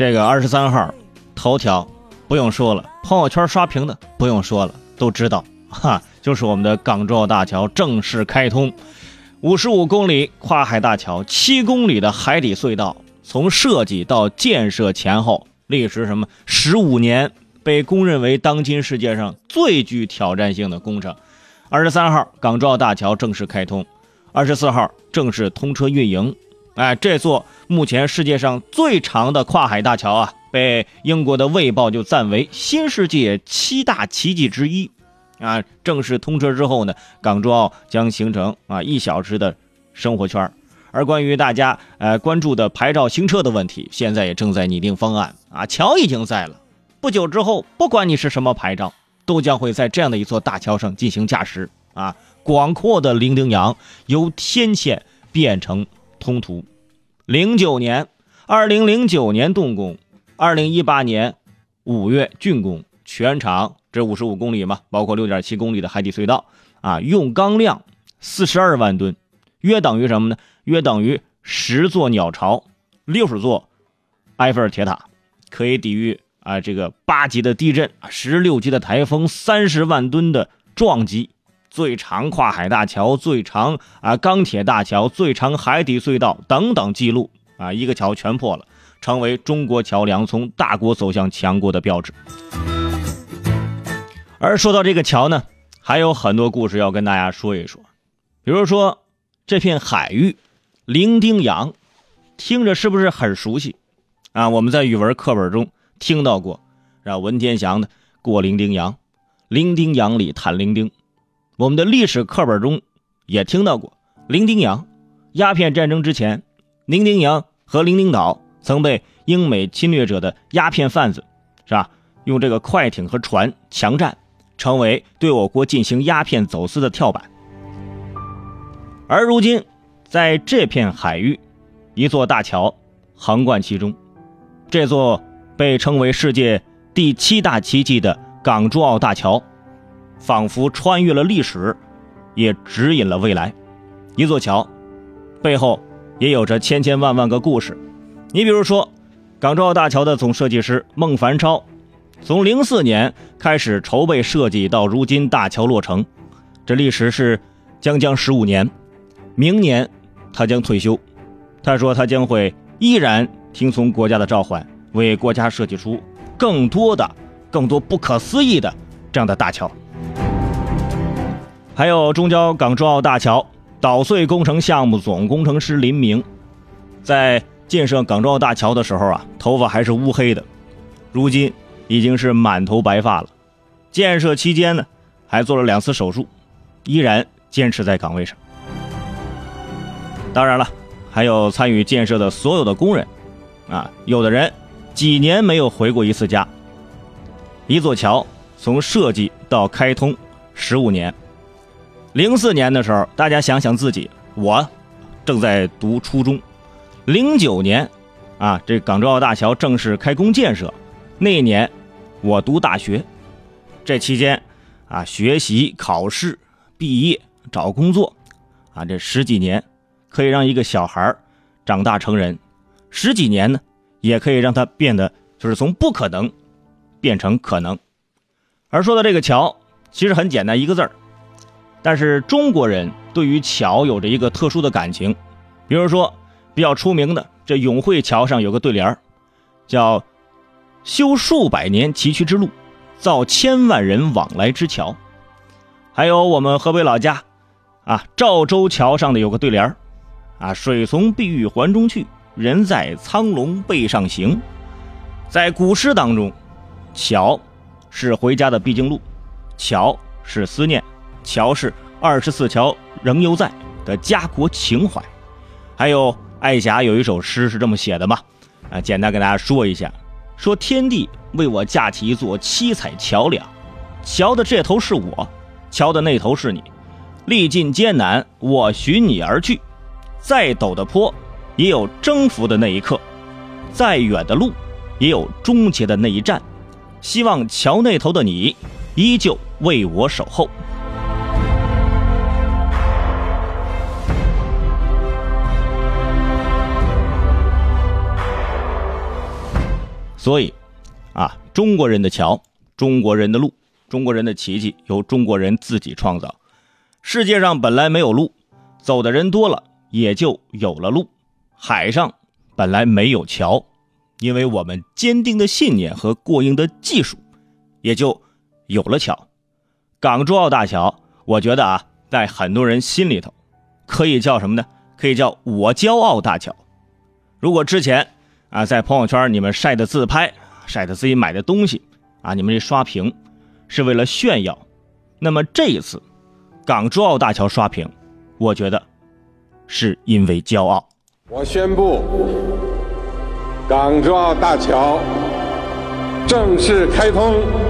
这个二十三号头条不用说了，朋友圈刷屏的不用说了，都知道哈，就是我们的港珠澳大桥正式开通，五十五公里跨海大桥，七公里的海底隧道，从设计到建设前后历时什么十五年，被公认为当今世界上最具挑战性的工程。二十三号港珠澳大桥正式开通，二十四号正式通车运营。哎，这座目前世界上最长的跨海大桥啊，被英国的《卫报》就赞为新世界七大奇迹之一。啊，正式通车之后呢，港珠澳将形成啊一小时的生活圈。而关于大家呃关注的牌照行车的问题，现在也正在拟定方案。啊，桥已经在了，不久之后，不管你是什么牌照，都将会在这样的一座大桥上进行驾驶。啊，广阔的伶仃洋由天堑变成通途。零九年，二零零九年动工，二零一八年五月竣工，全长这五十五公里嘛，包括六点七公里的海底隧道啊，用钢量四十二万吨，约等于什么呢？约等于十座鸟巢，六十座埃菲尔铁塔，可以抵御啊这个八级的地震，十六级的台风，三十万吨的撞击。最长跨海大桥、最长啊钢铁大桥、最长海底隧道等等记录啊，一个桥全破了，成为中国桥梁从大国走向强国的标志。而说到这个桥呢，还有很多故事要跟大家说一说，比如说这片海域伶仃洋，听着是不是很熟悉啊？我们在语文课本中听到过，让文天祥的过伶仃洋，伶仃洋里谈伶仃。我们的历史课本中也听到过伶仃洋，鸦片战争之前，伶仃洋和伶仃岛曾被英美侵略者的鸦片贩子，是吧？用这个快艇和船强占，成为对我国进行鸦片走私的跳板。而如今，在这片海域，一座大桥横贯其中，这座被称为世界第七大奇迹的港珠澳大桥。仿佛穿越了历史，也指引了未来。一座桥背后也有着千千万万个故事。你比如说，港珠澳大桥的总设计师孟凡超，从零四年开始筹备设计，到如今大桥落成，这历时是将将十五年。明年他将退休，他说他将会依然听从国家的召唤，为国家设计出更多的、更多不可思议的这样的大桥。还有中交港珠澳大桥捣碎工程项目总工程师林明，在建设港珠澳大桥的时候啊，头发还是乌黑的，如今已经是满头白发了。建设期间呢，还做了两次手术，依然坚持在岗位上。当然了，还有参与建设的所有的工人，啊，有的人几年没有回过一次家。一座桥从设计到开通十五年。零四年的时候，大家想想自己，我正在读初中。零九年，啊，这港珠澳大桥正式开工建设，那一年我读大学。这期间，啊，学习、考试、毕业、找工作，啊，这十几年可以让一个小孩长大成人，十几年呢，也可以让他变得就是从不可能变成可能。而说到这个桥，其实很简单，一个字儿。但是中国人对于桥有着一个特殊的感情，比如说比较出名的这永惠桥上有个对联叫“修数百年崎岖之路，造千万人往来之桥”。还有我们河北老家啊赵州桥上的有个对联啊“水从碧玉环中去，人在苍龙背上行”。在古诗当中，桥是回家的必经路，桥是思念。桥是二十四桥仍犹在的家国情怀，还有艾霞有一首诗是这么写的嘛？啊，简单跟大家说一下：说天地为我架起一座七彩桥梁，桥的这头是我，桥的那头是你。历尽艰难，我寻你而去。再陡的坡，也有征服的那一刻；再远的路，也有终结的那一站。希望桥那头的你，依旧为我守候。所以，啊，中国人的桥，中国人的路，中国人的。奇迹由中国人自己创造。世界上本来没有路，走的。人多了，也就有了路。海上本来没有桥，因为我们坚定的。信念和过硬的。技术，也就有了桥。港珠澳大桥，我觉得啊，在很多人心里头，可以叫什么呢？可以叫我骄傲大桥。如果之前啊，在朋友圈你们晒的自拍，晒的自己买的东西啊，你们这刷屏是为了炫耀，那么这一次。港珠澳大桥刷屏，我觉得是因为骄傲。我宣布，港珠澳大桥正式开通。